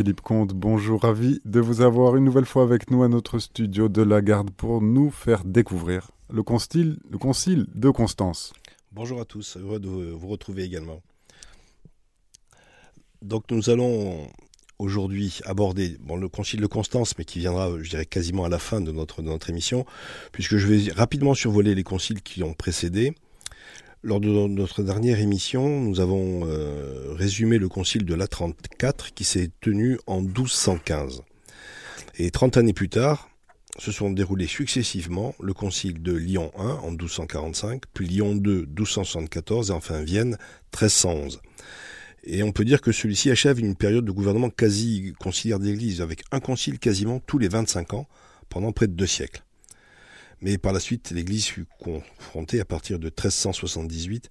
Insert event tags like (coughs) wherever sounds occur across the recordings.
Philippe Comte, bonjour, ravi de vous avoir une nouvelle fois avec nous à notre studio de la Garde pour nous faire découvrir le concile, le concile de Constance. Bonjour à tous, heureux de vous retrouver également. Donc nous allons aujourd'hui aborder le concile de Constance, mais qui viendra, je dirais, quasiment à la fin de notre, de notre émission, puisque je vais rapidement survoler les conciles qui ont précédé. Lors de notre dernière émission, nous avons euh, résumé le concile de la 34 qui s'est tenu en 1215. Et 30 années plus tard, se sont déroulés successivement le concile de Lyon I en 1245, puis Lyon II 1274 et enfin Vienne 1311. Et on peut dire que celui-ci achève une période de gouvernement quasi conciliaire d'Église, avec un concile quasiment tous les 25 ans, pendant près de deux siècles. Mais par la suite, l'Église fut confrontée à partir de 1378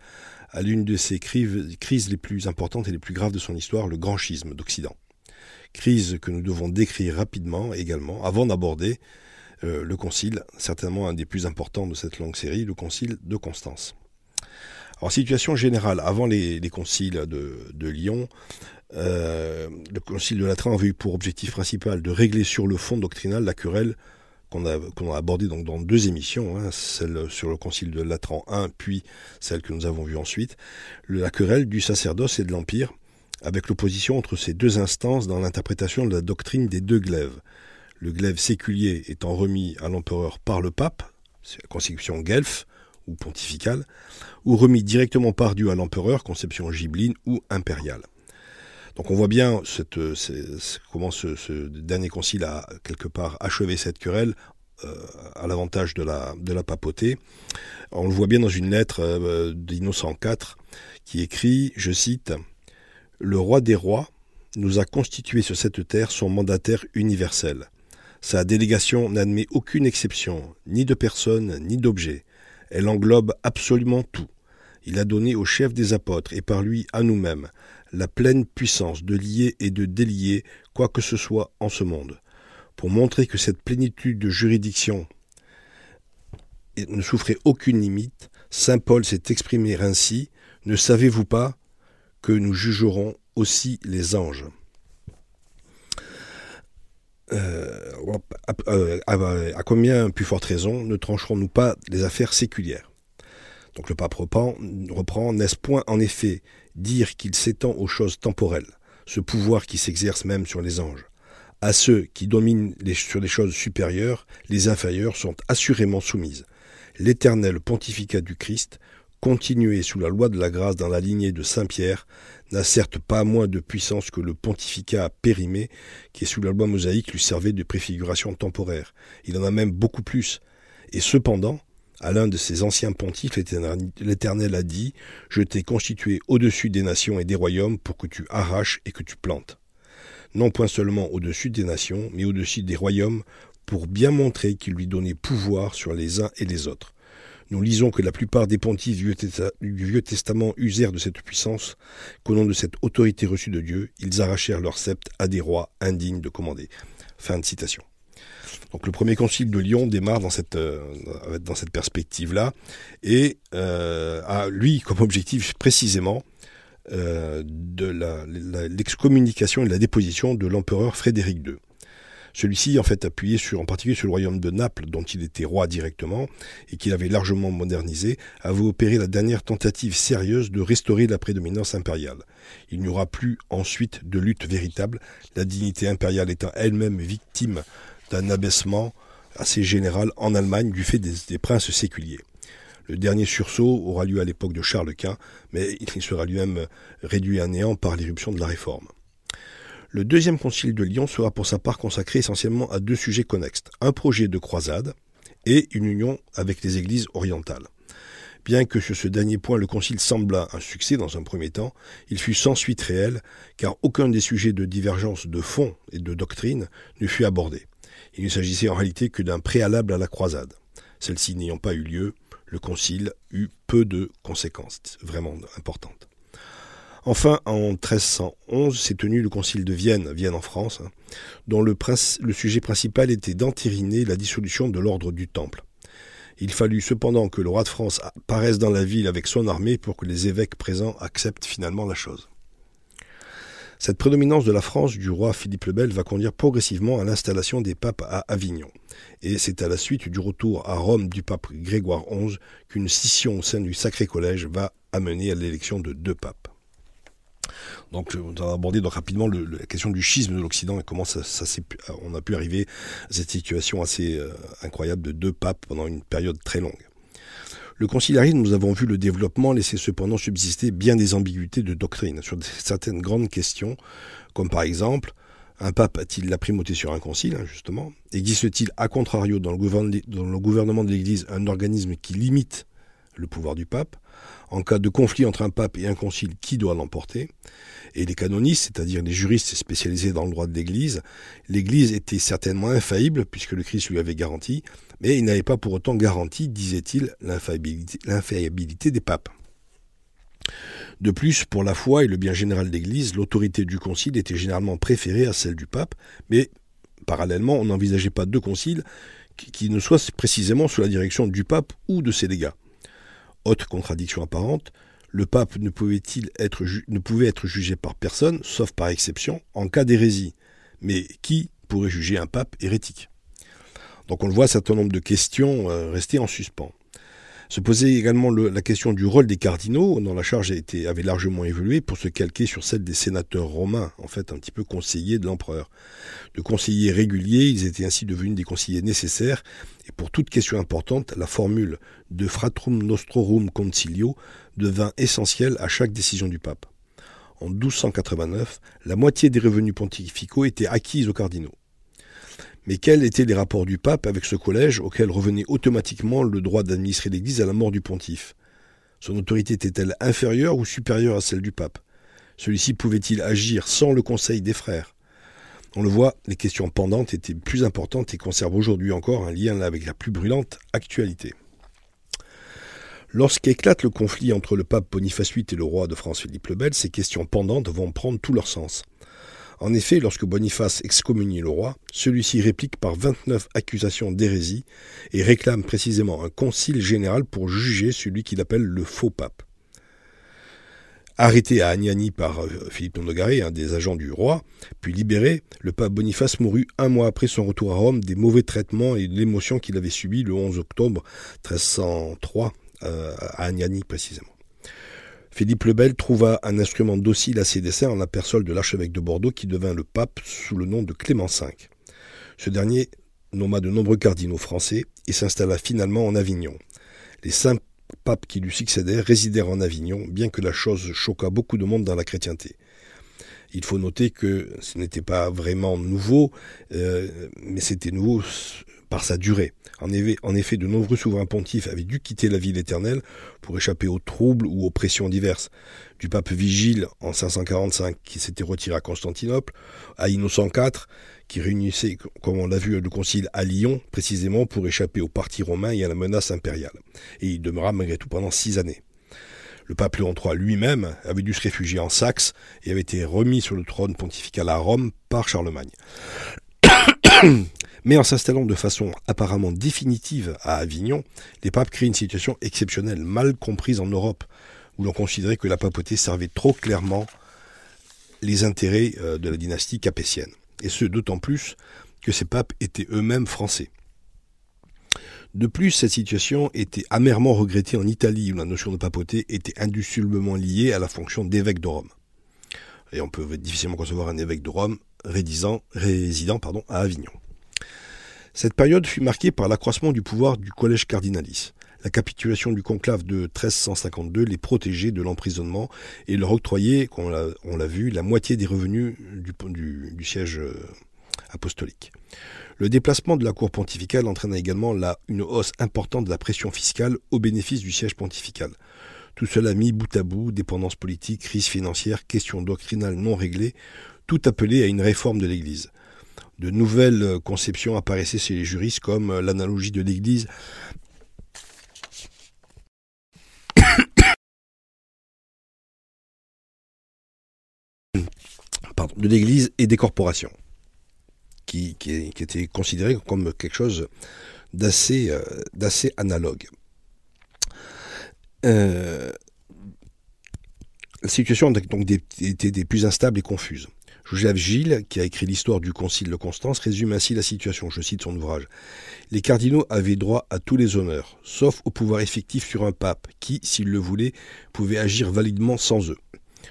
à l'une de ses crises les plus importantes et les plus graves de son histoire, le grand schisme d'Occident. Crise que nous devons décrire rapidement également, avant d'aborder euh, le concile, certainement un des plus importants de cette longue série, le concile de Constance. En situation générale, avant les, conciles de, Lyon, euh, le concile de Latran avait eu pour objectif principal de régler sur le fond doctrinal la querelle qu'on a, abordé donc dans deux émissions, hein, celle sur le concile de Latran I, puis celle que nous avons vue ensuite, la querelle du sacerdoce et de l'Empire, avec l'opposition entre ces deux instances dans l'interprétation de la doctrine des deux glaives. Le glaive séculier étant remis à l'empereur par le pape, c'est la constitution guelfe ou pontificale, ou remis directement par Dieu à l'empereur, conception gibeline ou impériale. Donc on voit bien cette, comment ce, dernier concile a quelque part achevé cette querelle euh, à l'avantage de la, de la papauté. On le voit bien dans une lettre euh, d'Innocent IV qui écrit, je cite, Le roi des rois nous a constitué sur cette terre son mandataire universel. Sa délégation n'admet aucune exception, ni de personne, ni d'objet. Elle englobe absolument tout. Il a donné au chef des apôtres et par lui à nous-mêmes la pleine puissance de lier et de délier quoi que ce soit en ce monde. Pour montrer que cette plénitude de juridiction ne souffrait aucune limite, Saint Paul s'est exprimé ainsi. Ne savez-vous pas que nous jugerons aussi les anges? Euh, à, combien plus forte raison ne trancherons-nous pas les affaires séculières? Donc le pape reprend, reprend N'est-ce point en effet dire qu'il s'étend aux choses temporelles, ce pouvoir qui s'exerce même sur les anges. À ceux qui dominent sur les choses supérieures, les inférieures sont assurément soumises. L'éternel pontificat du Christ, continué sous la loi de la grâce dans la lignée de Saint Pierre, n'a certes pas moins de puissance que le pontificat périmé, qui sous la loi mosaïque lui servait de préfiguration temporaire. Il en a même beaucoup plus. Et cependant, à l'un de ses anciens pontifes, l'Éternel a dit Je t'ai constitué au-dessus des nations et des royaumes pour que tu arraches et que tu plantes. Non point seulement au-dessus des nations, mais au-dessus des royaumes, pour bien montrer qu'il lui donnait pouvoir sur les uns et les autres. Nous lisons que la plupart des pontifes du Vieux Testament usèrent de cette puissance, qu'au nom de cette autorité reçue de Dieu, ils arrachèrent leur sceptre à des rois indignes de commander. Fin de citation. Donc le premier concile de Lyon démarre dans cette, euh, perspective-là et euh, a, lui, comme objectif précisément euh, l'excommunication et la déposition de l'empereur Frédéric II. Celui-ci, en fait, appuyé sur, en particulier sur le royaume de Naples, dont il était roi directement, et qu'il avait largement modernisé, avait opéré la dernière tentative sérieuse de restaurer la prédominance impériale. Il n'y aura plus ensuite de lutte véritable, la dignité impériale étant elle-même victime d'un abaissement assez général en Allemagne du fait des, princes séculiers. Le dernier sursaut aura lieu à l'époque de Charles Quint, mais il sera lui-même réduit à néant par l'éruption de la Réforme. Le deuxième concile de Lyon sera pour sa part consacré essentiellement à deux sujets connexes, un projet de croisade et une union avec les églises orientales. Bien que sur ce dernier point le concile sembla un succès dans un premier temps, il fut sans suite réelle, car aucun des sujets de divergence de fond et de doctrine ne fut abordé. Il ne s'agissait en réalité que d'un préalable à la croisade. Celle-ci n'ayant pas eu lieu, le concile eut peu de conséquences vraiment importantes. Enfin, en 1311 s'est tenu le concile de Vienne, Vienne en France, hein, dont le, le sujet principal était d'entériner la dissolution de l'ordre du Temple. Il fallut cependant que le roi de France paraisse dans la ville avec son armée pour que les évêques présents acceptent finalement la chose. Cette prédominance de la France du roi Philippe le Bel va conduire progressivement à l'installation des papes à Avignon. Et c'est à la suite du retour à Rome du pape Grégoire XI qu'une scission au sein du Sacré Collège va amener à l'élection de deux papes. Donc, on a abordé donc rapidement la question du schisme de l'Occident et comment ça, ça on a pu arriver à cette situation assez euh, incroyable de deux papes pendant une période très longue. Le conciliarisme, nous avons vu le développement laisser cependant subsister bien des ambiguïtés de doctrine sur certaines grandes questions, comme par exemple, un pape a-t-il la primauté sur un concile, hein, justement? Existe-t-il, à contrario, dans le gouvernement de l'Église, un organisme qui limite le pouvoir du pape? En cas de conflit entre un pape et un concile, qui doit l'emporter? Et les canonistes, c'est-à-dire les juristes spécialisés dans le droit de l'Église, l'Église était certainement infaillible, puisque le Christ lui avait garanti, mais il n'avait pas pour autant garanti, disait-il, l'infaillibilité des papes. De plus, pour la foi et le bien général de l'Église, l'autorité du concile était généralement préférée à celle du pape, mais parallèlement, on n'envisageait pas deux conciles qui ne soient précisément sous la direction du pape ou de ses légats. Autre contradiction apparente, le pape ne pouvait être jugé par personne, sauf par exception, en cas d'hérésie? Mais qui pourrait juger un pape hérétique? Donc on le voit, un certain nombre de questions euh, rester en suspens. Se posait également la question du rôle des cardinaux, dont la charge avait largement évolué pour se calquer sur celle des sénateurs romains, en fait un petit peu conseillers de l'empereur. De conseillers réguliers, ils étaient ainsi devenus des conseillers nécessaires, et pour toute question importante, la formule de fratrum nostrorum concilio devint essentielle à chaque décision du pape. En 1289, la moitié des revenus pontificaux étaient acquis aux cardinaux. Mais quels étaient les rapports du pape avec ce collège auquel revenait automatiquement le droit d'administrer l'Église à la mort du pontife? Son autorité était-elle inférieure ou supérieure à celle du pape? Celui-ci pouvait-il agir sans le conseil des frères? On le voit, les questions pendantes étaient plus importantes et conservent aujourd'hui encore un lien avec la plus brûlante actualité. Lorsqu'éclate le conflit entre le pape Boniface VIII et le roi de France Philippe le Bel, ces questions pendantes vont prendre tout leur sens. En effet, lorsque Boniface excommunie le roi, celui-ci réplique par 29 accusations d'hérésie et réclame précisément un concile général pour juger celui qu'il appelle le faux pape. Arrêté à Agnani par euh, Philippe Nogaré, un des agents du roi, puis libéré, le pape Boniface mourut un mois après son retour à Rome des mauvais traitements et de l'émotion qu'il avait subie le 11 octobre 1303 euh, à Agnani précisément. Philippe le Bel trouva un instrument docile à ses desseins en la personne de l'archevêque de Bordeaux qui devint le pape sous le nom de Clément V. Ce dernier nomma de nombreux cardinaux français et s'installa finalement en Avignon. Les cinq papes qui lui succédèrent résidèrent en Avignon, bien que la chose choqua beaucoup de monde dans la chrétienté. Il faut noter que ce n'était pas vraiment nouveau, euh, mais c'était nouveau par sa durée. En effet, de nombreux souverains pontifs avaient dû quitter la ville éternelle pour échapper aux troubles ou aux pressions diverses. Du pape Vigile en 545 qui s'était retiré à Constantinople, à Innocent IV qui réunissait, comme on l'a vu, le concile à Lyon, précisément pour échapper au parti romain et à la menace impériale. Et il demeura malgré tout pendant six années. Le pape Léon III lui-même avait dû se réfugier en Saxe et avait été remis sur le trône pontifical à Rome par Charlemagne. Mais en s'installant de façon apparemment définitive à Avignon, les papes créent une situation exceptionnelle, mal comprise en Europe, où l'on considérait que la papauté servait trop clairement les intérêts euh, de la dynastie capétienne. Et ce, d'autant plus que ces papes étaient eux-mêmes français. De plus, cette situation était amèrement regrettée en Italie, où la notion de papauté était indissolublement liée à la fonction d'évêque de Rome. Et on peut difficilement concevoir un évêque de Rome résidant, pardon, à Avignon. Cette période fut marquée par l'accroissement du pouvoir du collège cardinalis. La capitulation du conclave de 1352 les protégeait de l'emprisonnement et leur octroyait, on l'a vu, la moitié des revenus du, siège euh, apostolique. Le déplacement de la cour pontificale entraîna également une hausse importante de la pression fiscale au bénéfice du siège pontifical. Tout cela mis bout à bout, dépendance politique, crise financière, questions doctrinales non réglées, tout appelé à une réforme de l'Église de nouvelles conceptions apparaissaient chez les juristes comme l'analogie de l'Église (coughs) de l'Église et des corporations, qui, étaient considérées comme quelque chose d'assez euh, analogue. Euh, La situation donc été des plus instables et confuses. Joseph Gilles, qui a écrit l'histoire du concile de Constance, résume ainsi la situation. Je cite son ouvrage. Les cardinaux avaient droit à tous les honneurs, sauf au pouvoir effectif sur un pape, qui, s'il le voulait, pouvait agir validement sans eux.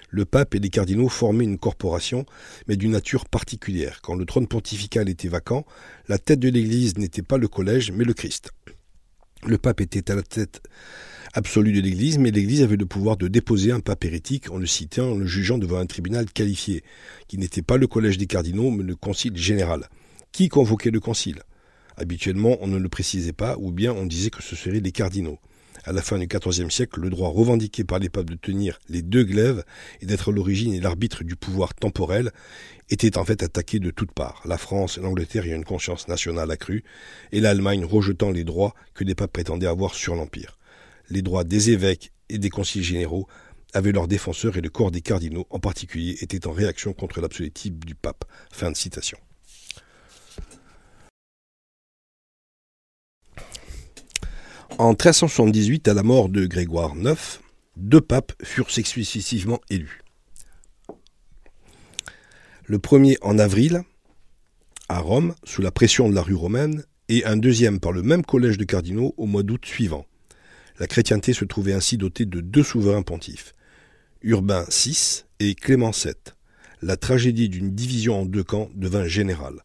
Le pape et les cardinaux formaient une corporation, mais d'une nature particulière. Quand le trône pontifical était vacant, la tête de l'Église n'était pas le collège, mais le Christ. Le pape était à la tête absolue de l'Église, mais l'Église avait le pouvoir de déposer un pape hérétique en le citant, en le jugeant devant un tribunal qualifié, qui n'était pas le collège des cardinaux, mais le concile général. Qui convoquait le concile? Habituellement, on ne le précisait pas, ou bien on disait que ce seraient les cardinaux. À la fin du XIVe siècle, le droit revendiqué par les papes de tenir les deux glaives et d'être l'origine et l'arbitre du pouvoir temporel était en fait attaqué de toutes parts. La France et l'Angleterre ayant une conscience nationale accrue, et l'Allemagne rejetant les droits que les papes prétendaient avoir sur l'Empire les droits des évêques et des conseillers généraux avaient leurs défenseurs et le corps des cardinaux en particulier était en réaction contre l'absolutisme du pape. Fin de citation. En 1378, à la mort de Grégoire IX, deux papes furent successivement élus. Le premier en avril, à Rome, sous la pression de la rue romaine, et un deuxième par le même collège de cardinaux au mois d'août suivant. La chrétienté se trouvait ainsi dotée de deux souverains pontifes, Urbain VI et Clément VII. La tragédie d'une division en deux camps devint générale.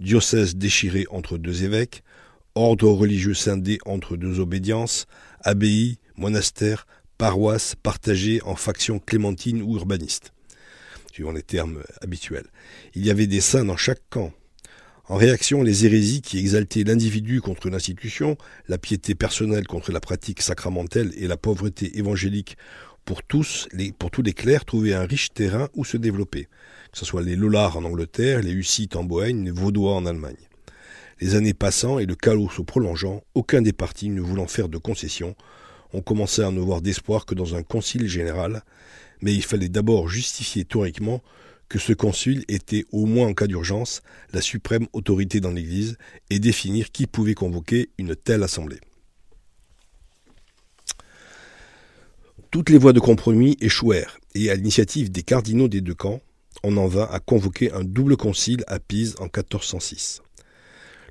Diocèse déchiré entre deux évêques, ordre religieux scindé entre deux obédiences, abbayes, monastères, paroisses partagées en factions clémentines ou urbanistes, suivant les termes habituels. Il y avait des saints dans chaque camp, en réaction, les hérésies qui exaltaient l'individu contre l'institution, la piété personnelle contre la pratique sacramentelle et la pauvreté évangélique pour tous, les, clercs, trouvaient un riche terrain où se développer, que ce soit les Lollards en Angleterre, les Hussites en Bohême, les Vaudois en Allemagne. Les années passant et le chaos se prolongeant, aucun des partis ne voulant faire de concessions, on commençait à ne voir d'espoir que dans un concile général, mais il fallait d'abord justifier théoriquement que ce concile était, au moins en cas d'urgence, la suprême autorité dans l'Église et définir qui pouvait convoquer une telle assemblée. Toutes les voies de compromis échouèrent, et à l'initiative des cardinaux des deux camps, on en vint à convoquer un double concile à Pise en 1406.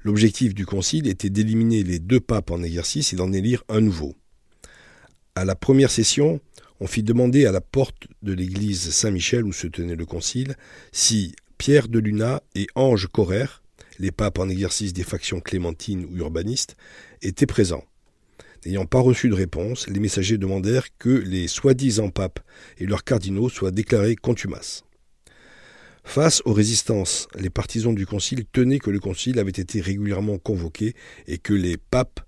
L'objectif du concile était d'éliminer les deux papes en exercice et d'en élire un nouveau. À la première session, on fit demander à la porte de l'église Saint-Michel où se tenait le concile si Pierre de Luna et Ange Correr, les papes en exercice des factions clémentines ou urbanistes, étaient présents. N'ayant pas reçu de réponse, les messagers demandèrent que les soi-disant papes et leurs cardinaux soient déclarés contumaces. Face aux résistances, les partisans du concile tenaient que le concile avait été régulièrement convoqué et que les papes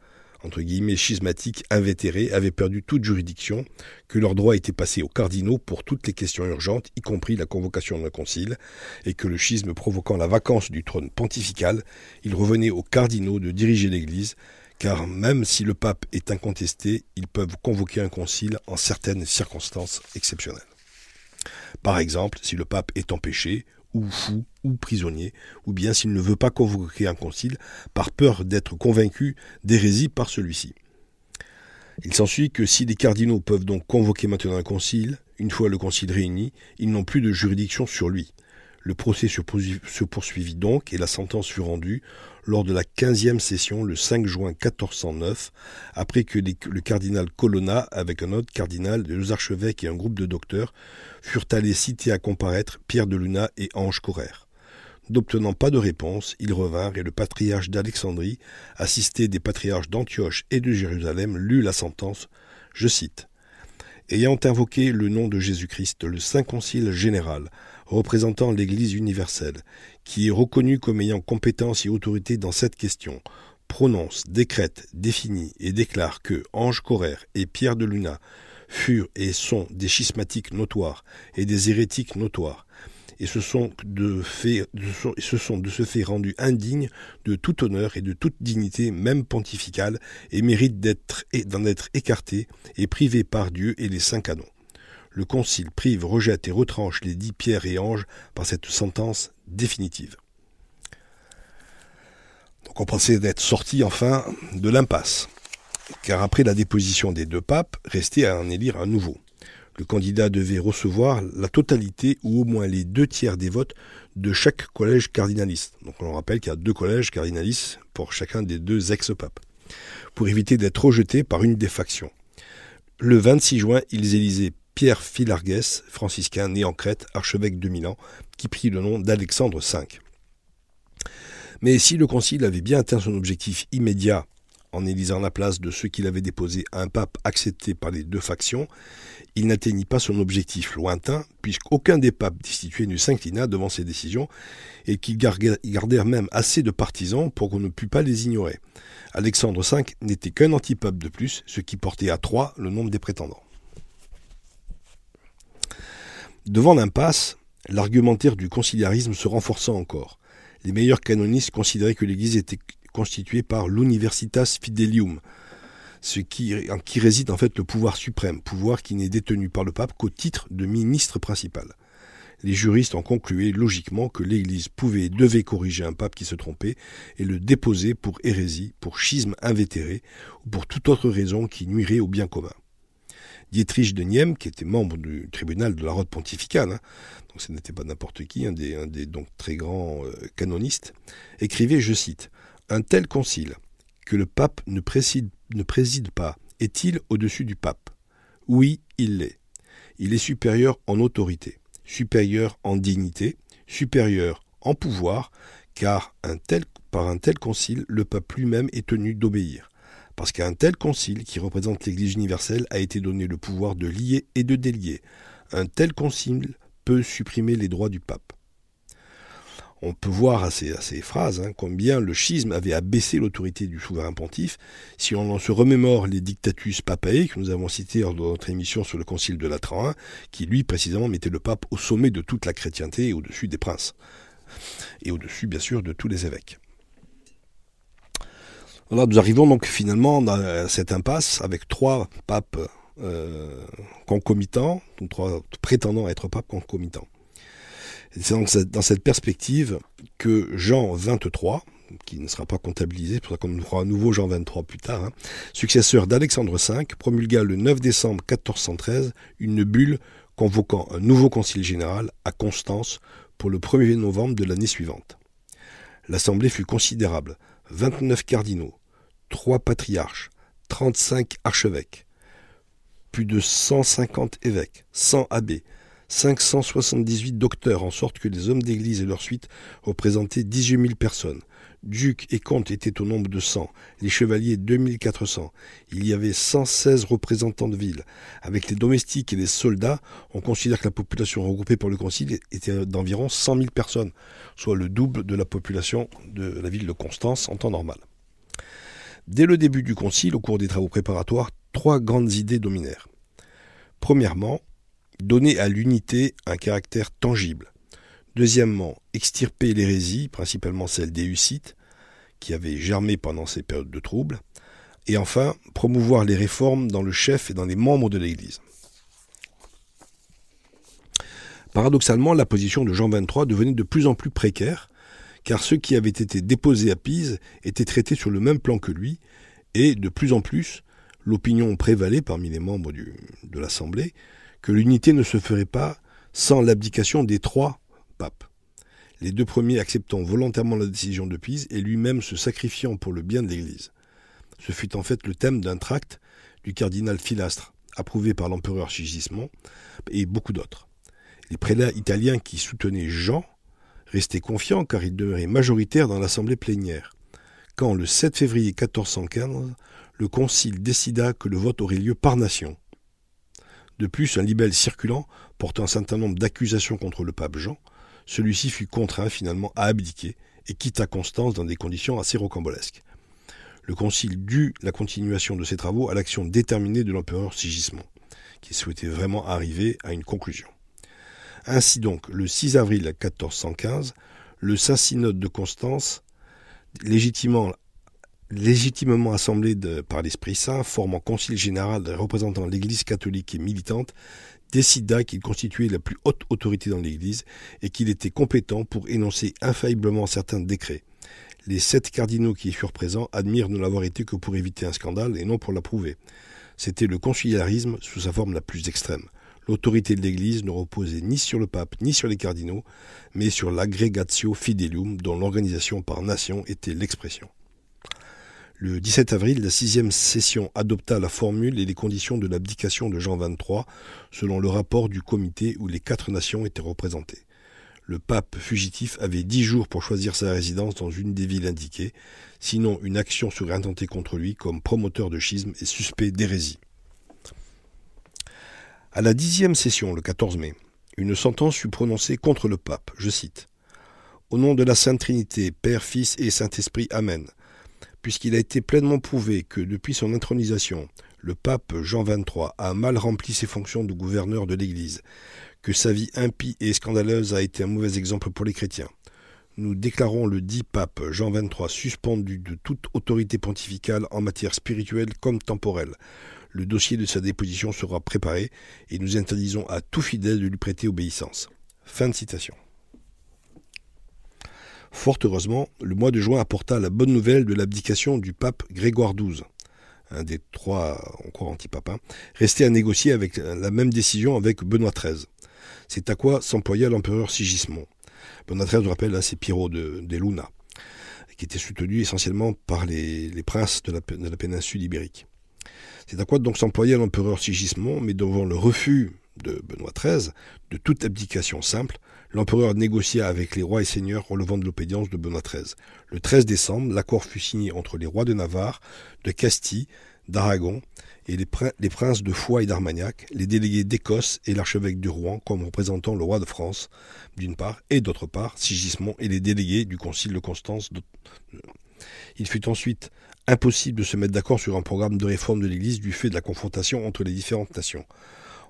entre guillemets schismatiques invétérés avaient perdu toute juridiction, que leur droit était passé aux cardinaux pour toutes les questions urgentes, y compris la convocation d'un concile, et que le schisme provoquant la vacance du trône pontifical, il revenait aux cardinaux de diriger l'Église, car même si le pape est incontesté, ils peuvent convoquer un concile en certaines circonstances exceptionnelles. Par exemple, si le pape est empêché, ou fou, ou prisonnier, ou bien s'il ne veut pas convoquer un concile par peur d'être convaincu d'hérésie par celui-ci. Il s'ensuit que si les cardinaux peuvent donc convoquer maintenant un concile, une fois le concile réuni, ils n'ont plus de juridiction sur lui. Le procès se poursuivit donc et la sentence fut rendue lors de la quinzième session le 5 juin 1409, après que le cardinal Colonna, avec un autre cardinal, deux archevêques et un groupe de docteurs, furent allés citer à comparaître Pierre de Luna et Ange Correr. N'obtenant pas de réponse, ils revinrent et le patriarche d'Alexandrie, assisté des patriarches d'Antioche et de Jérusalem, lut la sentence, je cite, Ayant invoqué le nom de Jésus-Christ, le Saint Concile général, représentant l'Église universelle, qui est reconnu comme ayant compétence et autorité dans cette question, prononce, décrète, définit et déclare que Ange Correr et Pierre de Luna furent et sont des schismatiques notoires et des hérétiques notoires, et se sont de, ce fait rendus indignes de tout honneur et de toute dignité, même pontificale, et méritent d'en être écartés et privés par Dieu et les saints canons le Concile prive, rejette et retranche les dix pierres et anges par cette sentence définitive. Donc on pensait d'être sorti enfin de l'impasse, car après la déposition des deux papes, restait à en élire un nouveau. Le candidat devait recevoir la totalité ou au moins les deux tiers des votes de chaque collège cardinaliste. Donc on rappelle qu'il y a deux collèges cardinalistes pour chacun des deux ex-papes, pour éviter d'être rejeté par une des factions. Le 26 juin, ils élisaient Pierre Philargues, franciscain né en Crète, archevêque de Milan, qui prit le nom d'Alexandre V. Mais si le concile avait bien atteint son objectif immédiat en élisant la place de ceux qu'il avait déposés à un pape accepté par les deux factions, il n'atteignit pas son objectif lointain, puisqu'aucun des papes destitués ne s'inclina devant ces décisions, et qu'ils gardèrent même assez de partisans pour qu'on ne pût pas les ignorer. Alexandre V n'était qu'un antipape de plus, ce qui portait à trois le nombre des prétendants. Devant l'impasse, l'argumentaire du conciliarisme se renforça encore. Les meilleurs canonistes considéraient que l'Église était constitué par l'Universitas Fidelium, ce qui, en réside en fait le pouvoir suprême, pouvoir qui n'est détenu par le pape qu'au titre de ministre principal. Les juristes ont conclué logiquement que l'Église pouvait et devait corriger un pape qui se trompait et le déposer pour hérésie, pour schisme invétéré ou pour toute autre raison qui nuirait au bien commun. Dietrich de Niem, qui était membre du tribunal de la Rote pontificale, hein, donc ce n'était pas n'importe qui, un des, donc très grands euh, canonistes, écrivait, je cite, un tel concile, que le pape ne préside, ne préside pas, est-il au-dessus du pape? Oui, il l'est. Il est supérieur en autorité, supérieur en dignité, supérieur en pouvoir, car par un tel concile, le pape lui-même est tenu d'obéir. Parce qu'à un tel concile, qui représente l'Église universelle, a été donné le pouvoir de lier et de délier. Un tel concile peut supprimer les droits du pape on peut voir à ces, phrases hein, combien le schisme avait abaissé l'autorité du souverain pontife. Si on en se remémore les dictatus papae que nous avons cités dans notre émission sur le concile de Latran, qui lui précisément mettait le pape au sommet de toute la chrétienté et au-dessus des princes. Et au-dessus bien sûr de tous les évêques. Nous arrivons donc finalement dans cette impasse avec trois papes euh, concomitants, trois prétendant être papes concomitants. C'est dans cette perspective que Jean 23, qui ne sera pas comptabilisé, c'est pour ça qu'on fera à nouveau Jean 23 plus tard, hein, successeur d'Alexandre V, promulgua le 9 décembre 1413 une bulle convoquant un nouveau concile général à Constance pour le 1er novembre de l'année suivante. L'assemblée fut considérable, 29 cardinaux, 3 patriarches, 35 archevêques, plus de 150 évêques, 100 abbés, 578 docteurs, en sorte que les hommes d'église et leurs suites représentaient 18 000 personnes. Ducs et comtes étaient au nombre de 100, les chevaliers 2400. Il y avait 116 représentants de ville. Avec les domestiques et les soldats, on considère que la population regroupée par le concile était d'environ 100 000 personnes, soit le double de la population de la ville de Constance en temps normal. Dès le début du concile, au cours des travaux préparatoires, trois grandes idées dominèrent. Premièrement, donner à l'unité un caractère tangible. Deuxièmement, extirper l'hérésie, principalement celle des Hussites, qui avait germé pendant ces périodes de troubles. Et enfin, promouvoir les réformes dans le chef et dans les membres de l'Église. Paradoxalement, la position de Jean XXIII devenait de plus en plus précaire, car ceux qui avaient été déposés à Pise étaient traités sur le même plan que lui, et de plus en plus, l'opinion prévalait parmi les membres de l'Assemblée que l'unité ne se ferait pas sans l'abdication des trois papes. Les deux premiers acceptant volontairement la décision de Pise et lui-même se sacrifiant pour le bien de l'Église. Ce fut en fait le thème d'un tract du cardinal Filastre, approuvé par l'empereur Sigismond et beaucoup d'autres. Les prélats italiens qui soutenaient Jean restaient confiants car ils demeuraient majoritaires dans l'assemblée plénière. Quand, le 7 février 1415, le concile décida que le vote aurait lieu par nation. De plus, un libelle circulant portant un certain nombre d'accusations contre le pape Jean, celui-ci fut contraint finalement à abdiquer et quitta Constance dans des conditions assez rocambolesques. Le concile dut la continuation de ses travaux à l'action déterminée de l'empereur Sigismond, qui souhaitait vraiment arriver à une conclusion. Ainsi donc, le 6 avril 1415, le Saint-Synode de Constance, légitimement légitimement assemblé par l'Esprit Saint, formant concile général représentant l'Église catholique et militante, décida qu'il constituait la plus haute autorité dans l'Église et qu'il était compétent pour énoncer infailliblement certains décrets. Les sept cardinaux qui y furent présents admirent ne l'avoir été que pour éviter un scandale et non pour l'approuver. C'était le conciliarisme sous sa forme la plus extrême. L'autorité de l'Église ne reposait ni sur le pape ni sur les cardinaux, mais sur l'agregatio fidelium dont l'organisation par nation était l'expression. Le 17 avril, la sixième session adopta la formule et les conditions de l'abdication de Jean XXIII selon le rapport du comité où les quatre nations étaient représentées. Le pape fugitif avait dix jours pour choisir sa résidence dans une des villes indiquées, sinon une action serait intentée contre lui comme promoteur de schisme et suspect d'hérésie. À la dixième session, le 14 mai, une sentence fut prononcée contre le pape. Je cite Au nom de la Sainte Trinité, Père, Fils et Saint-Esprit, Amen. Puisqu'il a été pleinement prouvé que depuis son intronisation, le pape Jean XXIII a mal rempli ses fonctions de gouverneur de l'Église, que sa vie impie et scandaleuse a été un mauvais exemple pour les chrétiens. Nous déclarons le dit pape Jean XXIII suspendu de toute autorité pontificale en matière spirituelle comme temporelle le dossier de sa déposition sera préparé et nous interdisons à tout fidèle de lui prêter obéissance. Fin de citation. Fort heureusement, le mois de juin apporta la bonne nouvelle de l'abdication du pape Grégoire XII, un des trois encore antipapins, hein, resté à négocier avec la même décision avec Benoît XIII. C'est à quoi s'employa l'empereur Sigismond. Benoît XIII, je rappelle, c'est Pierrot de, Luna, qui était soutenu essentiellement par les, princes de la, de la péninsule ibérique. C'est à quoi donc s'employait l'empereur Sigismond, mais devant le refus de Benoît XIII de toute abdication simple, l'empereur négociait avec les rois et seigneurs relevant de l'obédience de Benoît XIII. Le 13 décembre, l'accord fut signé entre les rois de Navarre, de Castille, d'Aragon et les, princes de Foix et d'Armagnac, les délégués d'Écosse et l'archevêque de Rouen comme représentant le roi de France, d'une part, et d'autre part, Sigismond et les délégués du concile de Constance. Il fut ensuite impossible de se mettre d'accord sur un programme de réforme de l'Église du fait de la confrontation entre les différentes nations.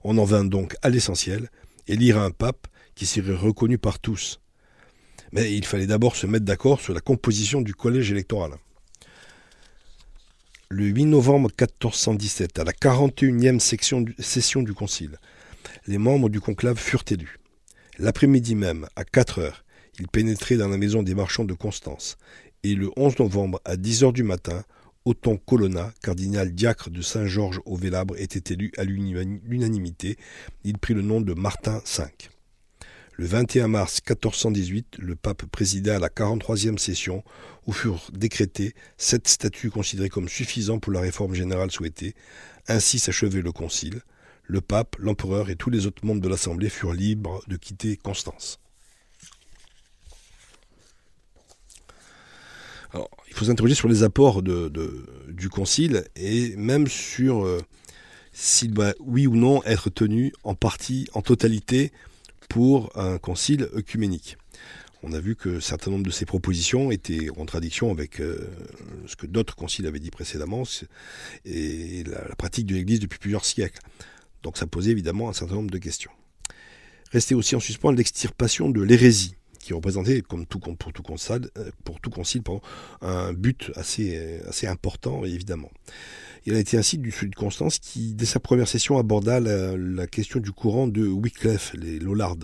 On en vint donc à l'essentiel, élire un pape qui serait reconnu par tous. Mais il fallait d'abord se mettre d'accord sur la composition du collège électoral. Le 8 novembre 1417, à la 41e session du Concile, les membres du conclave furent élus. L'après-midi même, à 4 heures, ils pénétraient dans la maison des marchands de Constance et le 11 novembre à 10 heures du matin, Othon Colonna, cardinal diacre de Saint-Georges au Vélabre, était élu à l'unanimité. Il prit le nom de Martin V. Le 21 mars 1418, le pape présida la 43e session où furent décrétés sept statuts considérés comme suffisants pour la réforme générale souhaitée. Ainsi s'achevait le concile. Le pape, l'empereur et tous les autres membres de l'Assemblée furent libres de quitter Constance. Il faut s'interroger sur les apports du Concile et même sur euh, s'il va, oui ou non, être tenu en partie, en totalité, pour un Concile œcuménique. On a vu que certain nombre de ces propositions étaient en contradiction avec euh, ce que d'autres conciles avaient dit précédemment et la, la pratique de l'Église depuis plusieurs siècles. Donc ça posait évidemment un certain nombre de questions. Restait aussi en suspens l'extirpation de l'hérésie qui représentait, comme tout, pour tout concile, euh, pour tout concile un but assez, assez important, évidemment. Il a été ainsi du Sud Constance qui, dès sa première session, aborda la, question du courant de Wycliffe, les Lollards,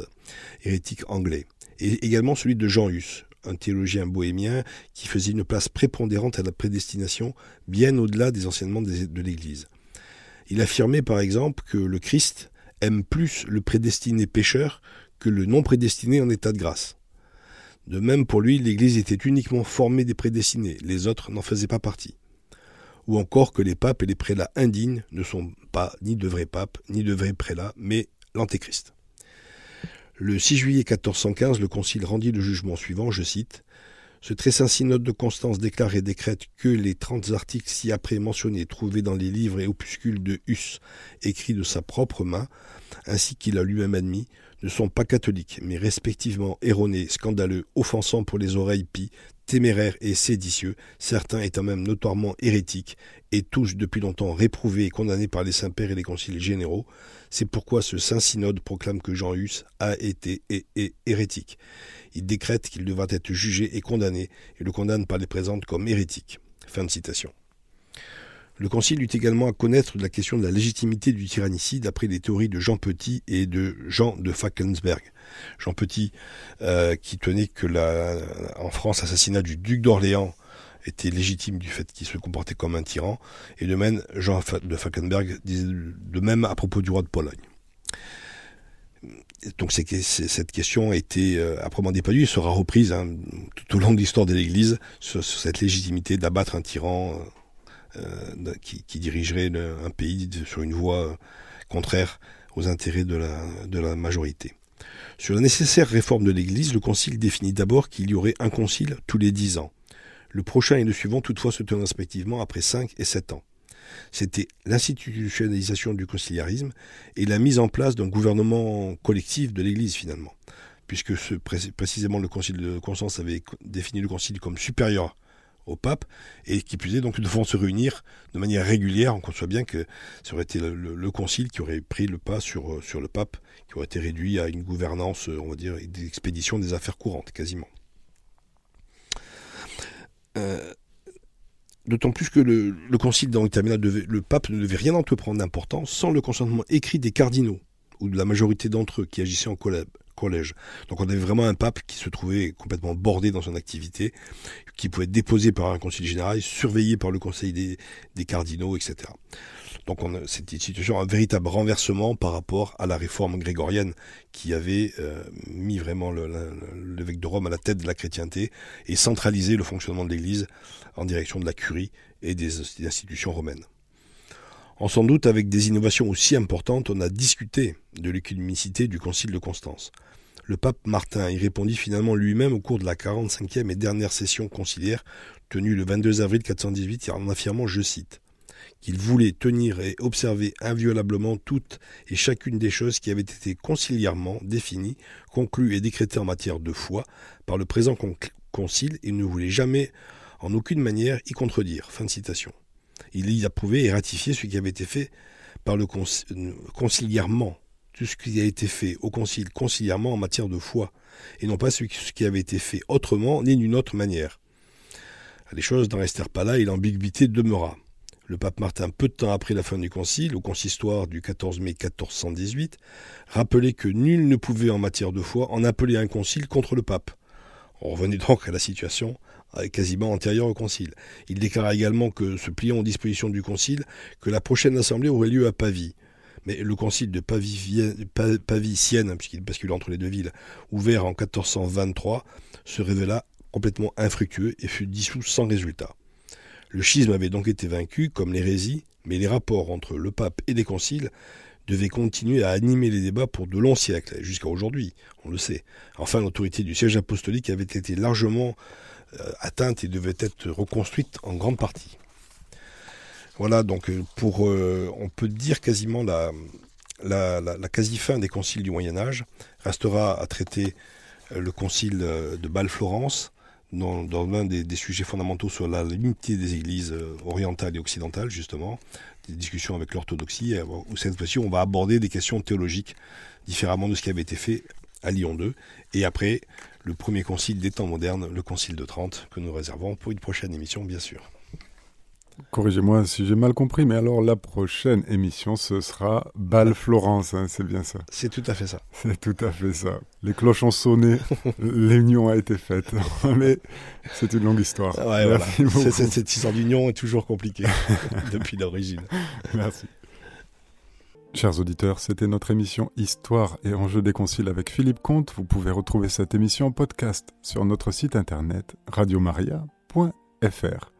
hérétiques anglais, et également celui de Jean Hus, un théologien bohémien qui faisait une place prépondérante à la prédestination, bien au-delà des enseignements de l'Église. Il affirmait par exemple que le Christ aime plus le prédestiné pécheur que le non prédestiné en état de grâce. De même, pour lui, l'Église était uniquement formée des prédestinés, les autres n'en faisaient pas partie. Ou encore que les papes et les prélats indignes ne sont pas ni de vrais papes, ni de vrais prélats, mais l'Antéchrist. Le 6 juillet 1415, le Concile rendit le jugement suivant, je cite, ce très saint synode de Constance déclare et décrète que les trente articles ci-après mentionnés trouvés dans les livres et opuscules de Hus, écrits de sa propre main, ainsi qu'il a lui-même admis, ne sont pas catholiques, mais respectivement erronés, scandaleux, offensants pour les oreilles pies, téméraires et séditieux, certains étant même notoirement hérétiques, et tous depuis longtemps réprouvés et condamnés par les saints-pères et les conciles généraux. C'est pourquoi ce saint synode proclame que Jean Hus a été et est hérétique. Il décrète qu'il devra être jugé et condamné, et le condamne par les présentes comme hérétique. Fin de citation. Le Concile eut également à connaître la question de la légitimité du tyrannicide d'après les théories de Jean Petit et de Jean de Fackensberg. Jean Petit, euh, qui tenait que la, en France l'assassinat du duc d'Orléans était légitime du fait qu'il se comportait comme un tyran, et de même Jean de Falkenberg disait de même à propos du roi de Pologne. donc cette question a été euh, proprement débattue et sera reprise hein, tout au long de l'histoire de l'Église sur, cette légitimité d'abattre un tyran euh, qui, qui, dirigerait un pays sur une voie contraire aux intérêts de la, de la majorité. Sur la nécessaire réforme de l'Église, le Concile définit d'abord qu'il y aurait un concile tous les dix ans. Le prochain et le suivant toutefois se tenant respectivement après cinq et sept ans. C'était l'institutionnalisation du conciliarisme et la mise en place d'un gouvernement collectif de l'Église finalement, puisque ce, précisément le Concile de Constance avait défini le Concile comme supérieur au pape, et qui plus donc devront se réunir de manière régulière. On conçoit bien que ça aurait été le, concile qui aurait pris le pas sur, sur le pape, qui aurait été réduit à une gouvernance, on va dire, d'expédition des affaires courantes, quasiment. Euh, d'autant plus que le, concile dans devait, le pape ne devait rien entreprendre d'important sans le consentement écrit des cardinaux, ou de la majorité d'entre eux qui agissaient en collab Donc on avait vraiment un pape qui se trouvait complètement bordé dans son activité, qui pouvait être déposé par un conseil général, surveillé par le conseil des, cardinaux, etc. Donc c'était une situation, un véritable renversement par rapport à la réforme grégorienne qui avait euh, mis vraiment l'évêque de Rome à la tête de la chrétienté et centralisé le fonctionnement de l'Église en direction de la curie et des institutions romaines. En sans doute, avec des innovations aussi importantes, on a discuté de l'économicité du Concile de Constance. Le pape Martin y répondit finalement lui-même au cours de la 45e et dernière session conciliaire tenue le 22 avril 418 en affirmant, je cite, qu'il voulait tenir et observer inviolablement toutes et chacune des choses qui avaient été conciliairement définies, conclues et décrétées en matière de foi par le présent concile et ne voulait jamais en aucune manière y contredire. Fin de citation il y a prouvé et ratifié ce qui avait été fait par le concilièrement, tout ce qui a été fait au concile concilièrement en matière de foi, et non pas ce qui avait été fait autrement ni d'une autre manière. Les choses n'en restèrent pas là et l'ambiguïté demeura. Le pape Martin, peu de temps après la fin du concile, au consistoire du 14 mai 1418, rappelait que nul ne pouvait en matière de foi en appeler un concile contre le pape. On revenait donc à la situation quasiment antérieur au Concile. Il déclara également que, se pliant aux dispositions du Concile, que la prochaine assemblée aurait lieu à Pavie. Mais le concile de Pavie-Sienne, puisqu'il bascule entre les deux villes, ouvert en 1423, se révéla complètement infructueux et fut dissous sans résultat. Le schisme avait donc été vaincu, comme l'hérésie, mais les rapports entre le pape et les conciles devaient continuer à animer les débats pour de longs siècles, jusqu'à aujourd'hui, on le sait. Enfin, l'autorité du siège apostolique avait été largement euh, atteinte et devait être reconstruite en grande partie. Voilà, donc euh, pour, euh, on peut dire quasiment la, la, quasi-fin des conciles du Moyen Âge. Restera à traiter le concile de Bâle-Florence, dans, l'un des, sujets fondamentaux sur la l'unité des églises orientales et occidentales, justement, des discussions avec l'orthodoxie, où cette fois-ci on va aborder des questions théologiques différemment de ce qui avait été fait à Lyon II. Et après, le premier concile des temps modernes, le concile de Trente, que nous réservons pour une prochaine émission, bien sûr. Corrigez-moi si j'ai mal compris, mais alors la prochaine émission, ce sera Bal Florence, hein, c'est bien ça C'est tout à fait ça. C'est tout à fait ça. Les cloches ont sonné, (laughs) l'union a été faite, (laughs) mais c'est une longue histoire. Ouais, cette, cette histoire d'union est toujours compliquée (laughs) depuis l'origine. Merci. Chers auditeurs, c'était notre émission Histoire et enjeux des conciles avec Philippe Comte. Vous pouvez retrouver cette émission en podcast sur notre site internet radiomaria.fr.